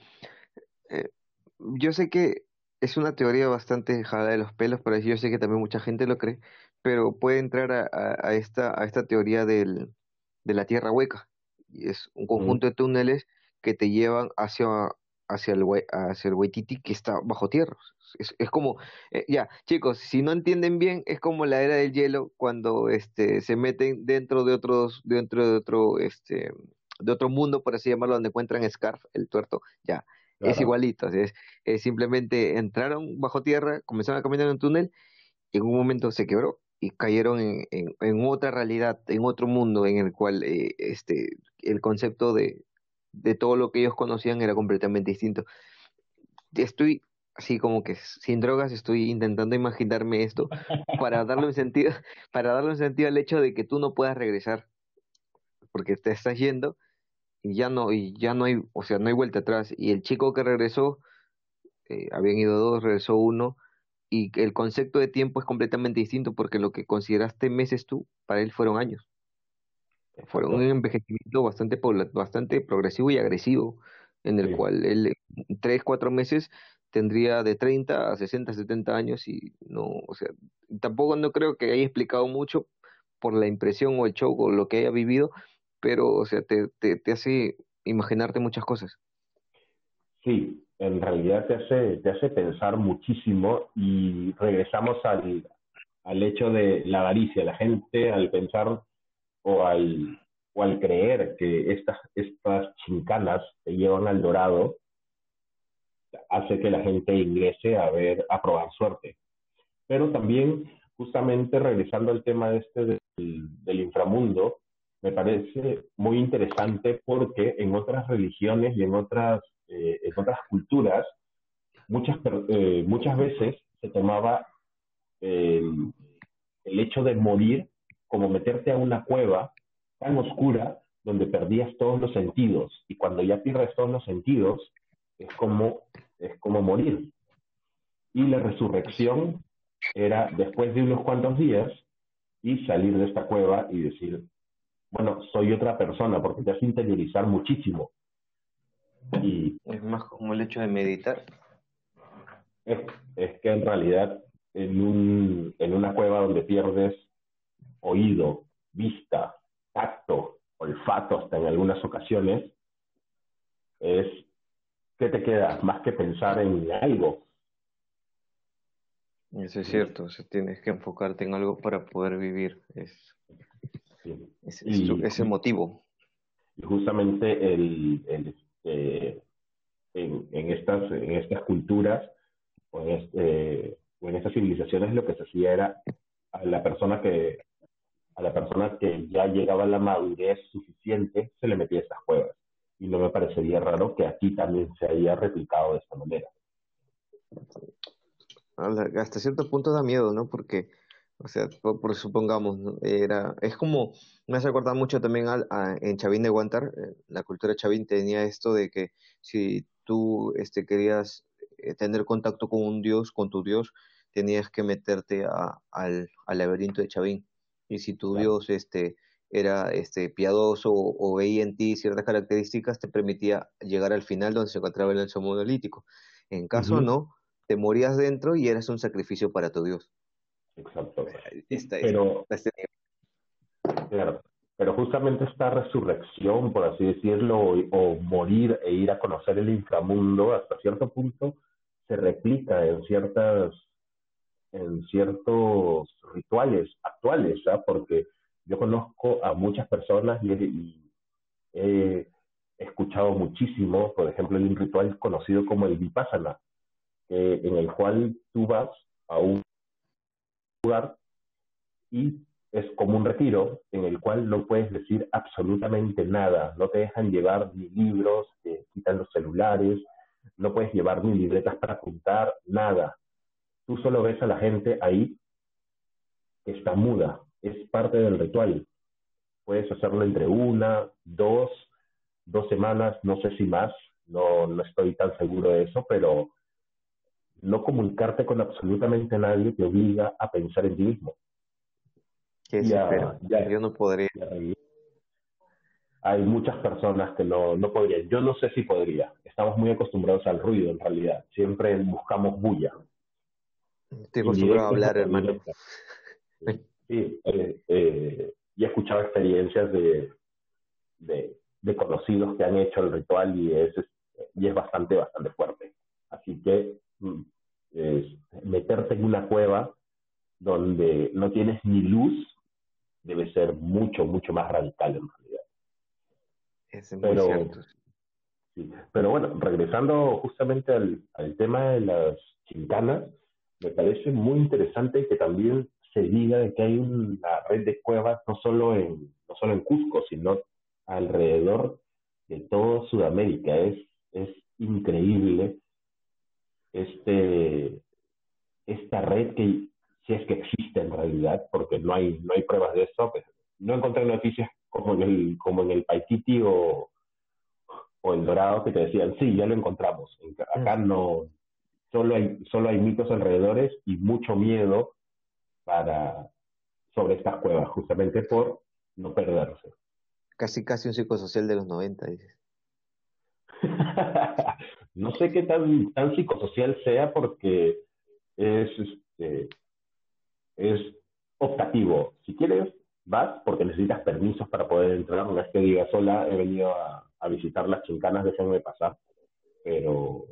eh, yo sé que es una teoría bastante jada de los pelos, pero yo sé que también mucha gente lo cree, pero puede entrar a, esta, a esta teoría del, de la tierra hueca. Y es un conjunto de túneles que te llevan hacia, hacia el, hacia el Waititi que está bajo tierra. Es, es como, eh, ya, chicos, si no entienden bien, es como la era del hielo cuando este, se meten dentro de otros, dentro de otro, este, de otro mundo, por así llamarlo, donde encuentran Scarf, el tuerto, ya. Es igualito, es, es, simplemente entraron bajo tierra, comenzaron a caminar en un túnel y en un momento se quebró y cayeron en, en, otra realidad, en otro mundo en el cual eh, este, el concepto de, de todo lo que ellos conocían era completamente distinto. Estoy así como que sin drogas estoy intentando imaginarme esto [laughs] para darle un sentido para darle un sentido al hecho de que tú no puedas regresar porque te estás yendo y ya no y ya no hay o sea no hay vuelta atrás y el chico que regresó eh, habían ido dos regresó uno y el concepto de tiempo es completamente distinto porque lo que consideraste meses tú, para él fueron años. Fueron un envejecimiento bastante, bastante progresivo y agresivo, en el cual él tres, cuatro meses tendría de 30 a 60, 70 años y no, o sea, tampoco no creo que haya explicado mucho por la impresión o el show o lo que haya vivido, pero, o sea, te, te, te hace imaginarte muchas cosas. Sí, en realidad te hace, te hace pensar muchísimo y regresamos al, al hecho de la avaricia. La gente al pensar o al, o al creer que estas, estas chincanas te llevan al dorado, hace que la gente ingrese a ver, a probar suerte. Pero también, justamente regresando al tema este del, del inframundo, me parece muy interesante porque en otras religiones y en otras eh, en otras culturas, muchas, eh, muchas veces se tomaba el hecho de morir como meterte a una cueva tan oscura donde perdías todos los sentidos. Y cuando ya pierdes todos los sentidos, es como, es como morir. Y la resurrección era después de unos cuantos días y salir de esta cueva y decir, bueno, soy otra persona, porque te hace interiorizar muchísimo. Y es más como el hecho de meditar. Es, que en realidad en, un, en una cueva donde pierdes oído, vista, tacto, olfato hasta en algunas ocasiones, es que te queda más que pensar en algo. Eso es cierto, o tienes que enfocarte en algo para poder vivir. Es, ese motivo. Y justamente el, el, eh, en, en, estas, en estas culturas o en, este, o en estas civilizaciones lo que se hacía era a la persona que a la persona que ya llegaba a la madurez suficiente se le metía estas cuevas. Y no me parecería raro que aquí también se haya replicado de esta manera. Hasta cierto punto da miedo no porque o sea, por, supongamos, era, es como, me hace acordar mucho también al, en Chavín de Guantar, eh, la cultura Chavín tenía esto de que si tú este, querías eh, tener contacto con un dios, con tu dios, tenías que meterte a, al, al laberinto de Chavín. Y si tu dios este, era este, piadoso o, veía en ti ciertas características, te permitía llegar al final donde se encontraba el lenzo monolítico. En caso no, te morías dentro y eras un sacrificio para tu Dios. Exacto. pero, claro, pero justamente esta resurrección, por así decirlo, o, morir e ir a conocer el inframundo, hasta cierto punto, se replica en ciertas en ciertos rituales actuales, porque yo conozco a muchas personas y, he escuchado muchísimo, por ejemplo, el ritual conocido como el Vipassana, en el cual tú vas a un lugar y es como un retiro en el cual no puedes decir absolutamente nada, no te dejan llevar ni libros, te quitan los celulares, no puedes llevar ni libretas para apuntar, nada. Tú solo ves a la gente ahí que está muda, es parte del ritual. Puedes hacerlo entre una, dos, dos semanas, no sé si más, no, no estoy tan seguro de eso, pero no comunicarte con absolutamente nadie te obliga a pensar en ti mismo. ¿Qué ya, Yo no podría. Hay muchas personas que no, no podrían. Yo no sé si podría. Estamos muy acostumbrados al ruido, en realidad. Siempre buscamos bulla. Estoy acostumbrado a hablar, hermano. Sí, eh, eh, y he escuchado experiencias de, de, conocidos que han hecho el ritual y es, y es bastante, bastante fuerte. Así que mm, es meterte en una cueva donde no tienes ni luz debe ser mucho, mucho más radical en realidad. Es muy pero, cierto. Sí, pero bueno, regresando justamente al, al tema de las chincanas, me parece muy interesante que también se diga de que hay una red de cuevas no solo en, no solo en Cusco, sino alrededor de toda Sudamérica. Es, es increíble este, esta red que si es que existe en realidad, porque no hay, no hay pruebas de eso, pues, no encontré noticias como en el, como en el Paititi o, o el Dorado que te decían, sí, ya lo encontramos. Acá no, solo hay, solo hay mitos alrededores y mucho miedo para, sobre estas cuevas, justamente por no perderse. Casi, casi un psicosocial de los 90, dices. [laughs] no sé qué tan, tan psicosocial sea porque es, este, es optativo. Si quieres, vas porque necesitas permisos para poder entrar. No es que digas, hola, he venido a, visitar las chincanas, déjenme pasar. Pero,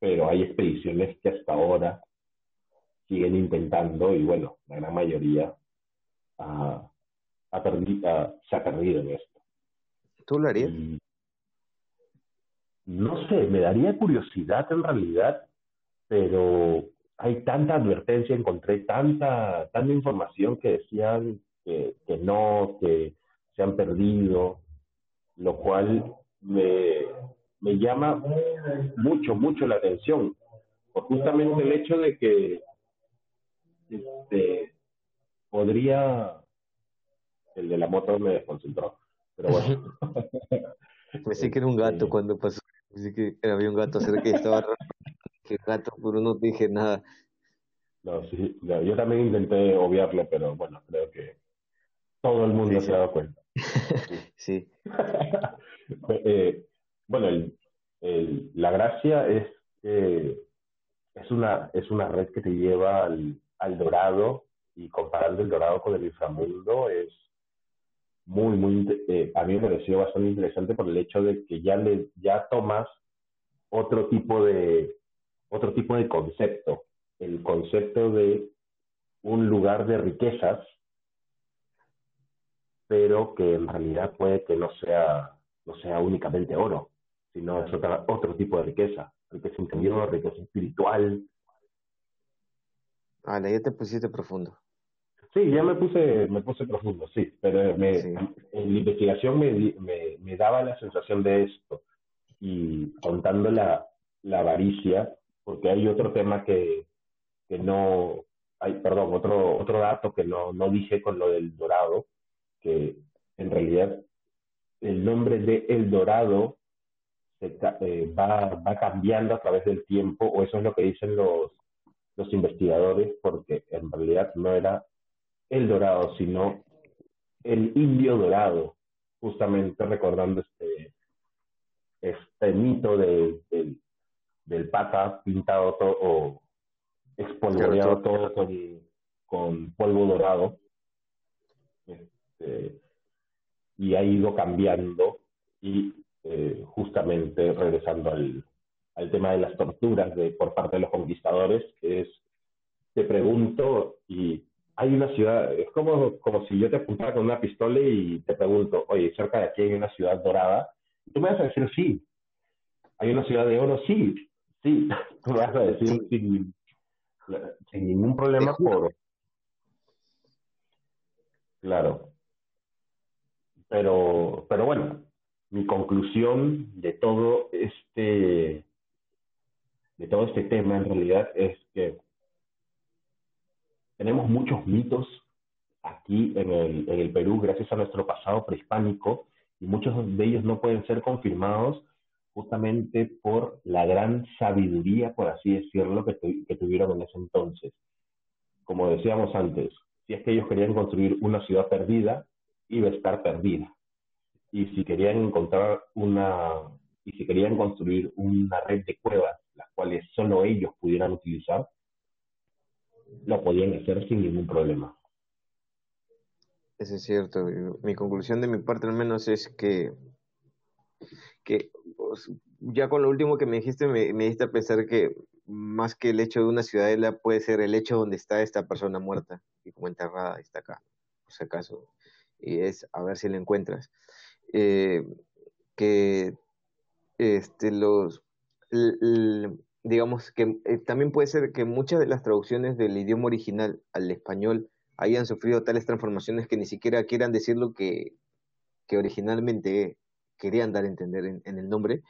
pero hay expediciones que hasta ahora siguen intentando y bueno, la gran mayoría ha, se ha perdido en esto. ¿Tú lo harías? no sé, me daría curiosidad en realidad, pero hay tanta advertencia, encontré tanta, tanta información que decían que, no, que se han perdido, lo cual me, me llama mucho, mucho la atención, por justamente el hecho de que este, podría, el de la moto me desconcentró, pero bueno. [laughs] Pensé que era un gato cuando pasó, pensé que había un gato cerca y estaba que gato, pero no dije nada. No, sí, yo también intenté obviarlo, pero bueno, creo que todo el mundo se ha dado cuenta. [laughs] sí. [laughs] Eh, bueno, el, la gracia es que es una, es una red que te lleva al, al dorado y comparando el dorado con el inframundo es muy, muy, eh, a mí me pareció bastante interesante por el hecho de que ya le, ya tomas otro tipo de, otro tipo de concepto, el concepto de un lugar de riquezas, pero que en realidad puede que no sea, no sea únicamente oro, sino es otra, otro tipo de riqueza, riqueza interior, riqueza espiritual. Vale, ya te pusiste profundo. Sí, ya me puse, me puse profundo, sí, pero me, en la investigación me, me, me, daba la sensación de esto y contando la, la avaricia, porque hay otro tema que, que no, hay, perdón, otro, otro dato que no, no dije con lo del dorado, que en realidad el nombre de El Dorado se, eh, va, va cambiando a través del tiempo, o eso es lo que dicen los, los investigadores, porque en realidad no era El Dorado, sino el indio dorado, justamente recordando este, este mito de, del pata pintado todo, o espolvoreado todo con, con, polvo dorado. Este, y ha ido cambiando y eh, justamente regresando al, al tema de las torturas de, por parte de los conquistadores, es, te pregunto, y hay una ciudad, es como, como si yo te apuntara con una pistola y te pregunto, oye, cerca de aquí hay una ciudad dorada, tú me vas a decir sí. ¿Hay una ciudad de oro? Sí, sí. [laughs] Tú me vas a decir sin, sin ningún problema por... Claro. Pero, pero bueno, mi conclusión de todo este de todo este tema en realidad es que tenemos muchos mitos aquí en el, en el Perú gracias a nuestro pasado prehispánico y muchos de ellos no pueden ser confirmados justamente por la gran sabiduría, por así decirlo, que, que tuvieron en ese entonces. Como decíamos antes, si es que ellos querían construir una ciudad perdida, iba a estar perdida. Y si querían encontrar una, y si querían construir una red de cuevas las cuales solo ellos pudieran utilizar, lo podían hacer sin ningún problema. Eso es cierto. Mi conclusión de mi parte al menos es que, que ya con lo último que me dijiste me, me diste a pensar que más que el hecho de una ciudadela puede ser el hecho donde está esta persona muerta y como enterrada está acá, por si acaso. Y es a ver si la encuentras. Eh, que este, los, digamos que eh, también puede ser que muchas de las traducciones del idioma original al español hayan sufrido tales transformaciones que ni siquiera quieran decir lo que, que originalmente querían dar a entender en, el nombre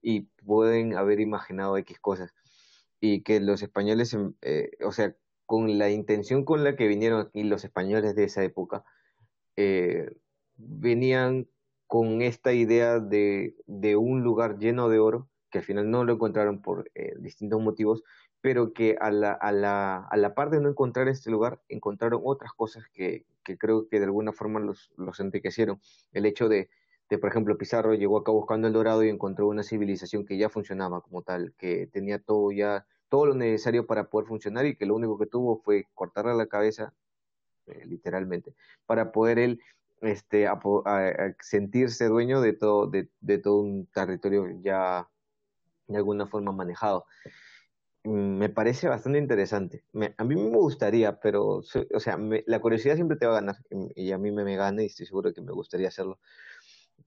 y pueden haber imaginado X cosas. Y que los españoles, eh, o sea, con la intención con la que vinieron aquí los españoles de esa época, eh, venían con esta idea de, de, un lugar lleno de oro que al final no lo encontraron por eh, distintos motivos, pero que a la, a, la, a la par de no encontrar este lugar, encontraron otras cosas que, que creo que de alguna forma los, los enriquecieron. El hecho de, de, por ejemplo, Pizarro llegó acá buscando el dorado y encontró una civilización que ya funcionaba como tal, que tenía todo ya, todo lo necesario para poder funcionar y que lo único que tuvo fue cortarle la cabeza, eh, literalmente, para poder él este, a, sentirse dueño de todo, de, de todo un territorio ya de alguna forma manejado. Mm, me parece bastante interesante. a mí me gustaría, pero, o sea, la curiosidad siempre te va a ganar y, a mí me, me gana y estoy seguro que me gustaría hacerlo.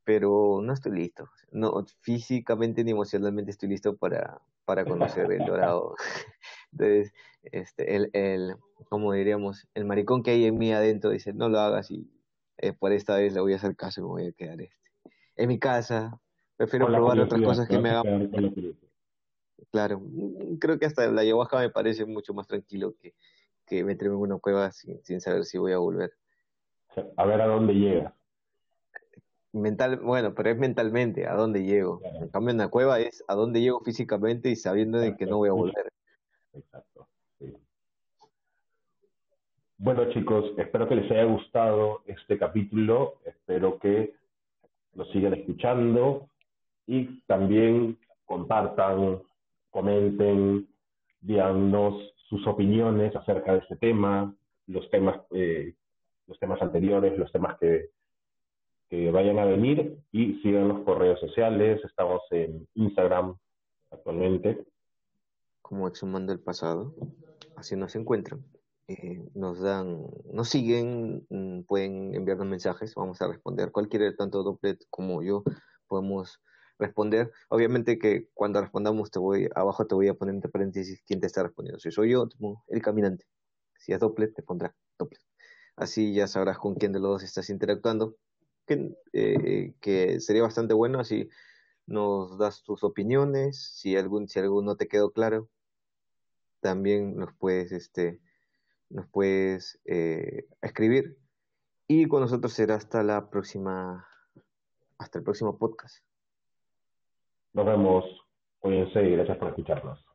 Pero no estoy listo. No, físicamente ni emocionalmente estoy listo para, para conocer el dorado. [laughs] Entonces, este, el, el, como diríamos, el maricón que hay en mí adentro dice, no lo hagas y eh, por esta vez le voy a hacer caso y me voy a quedar este. en mi casa, Prefiero probar otras cosas que me hagan. Claro, mm, creo que hasta la ayahuasca me parece mucho más tranquilo que, que meterme en una cueva sin, sin saber si voy a volver. A ver a dónde llega. Mental, bueno, pero es mentalmente, a dónde llego. En cambio, en la cueva es a dónde llego físicamente y sabiendo de que no voy a volver. Bueno, chicos, espero que les haya gustado este capítulo. Espero que lo sigan escuchando y también compartan, comenten, díganos sus opiniones acerca de este tema, los temas, eh, los temas anteriores, los temas que, vayan a venir y síganos por redes sociales, estamos en Instagram actualmente. Como Exhumando el Pasado, así nos encuentran. Eh, nos dan, nos siguen, mm, pueden enviarnos mensajes, vamos a responder. Cualquiera, tanto Dopplet como yo, podemos responder. Obviamente que cuando respondamos te voy abajo te voy a poner entre paréntesis quién te está respondiendo. Si soy yo, el caminante. Si es doble, te pondrá doble. Así ya sabrás con quién de los dos estás interactuando. Que, eh, que sería bastante bueno, así nos das tus opiniones, si algún, si alguno te quedó claro, también nos puedes, este, nos puedes eh, escribir. Y con nosotros será hasta la próxima, hasta el próximo podcast. Nos vemos. Cuídense y gracias por escucharnos.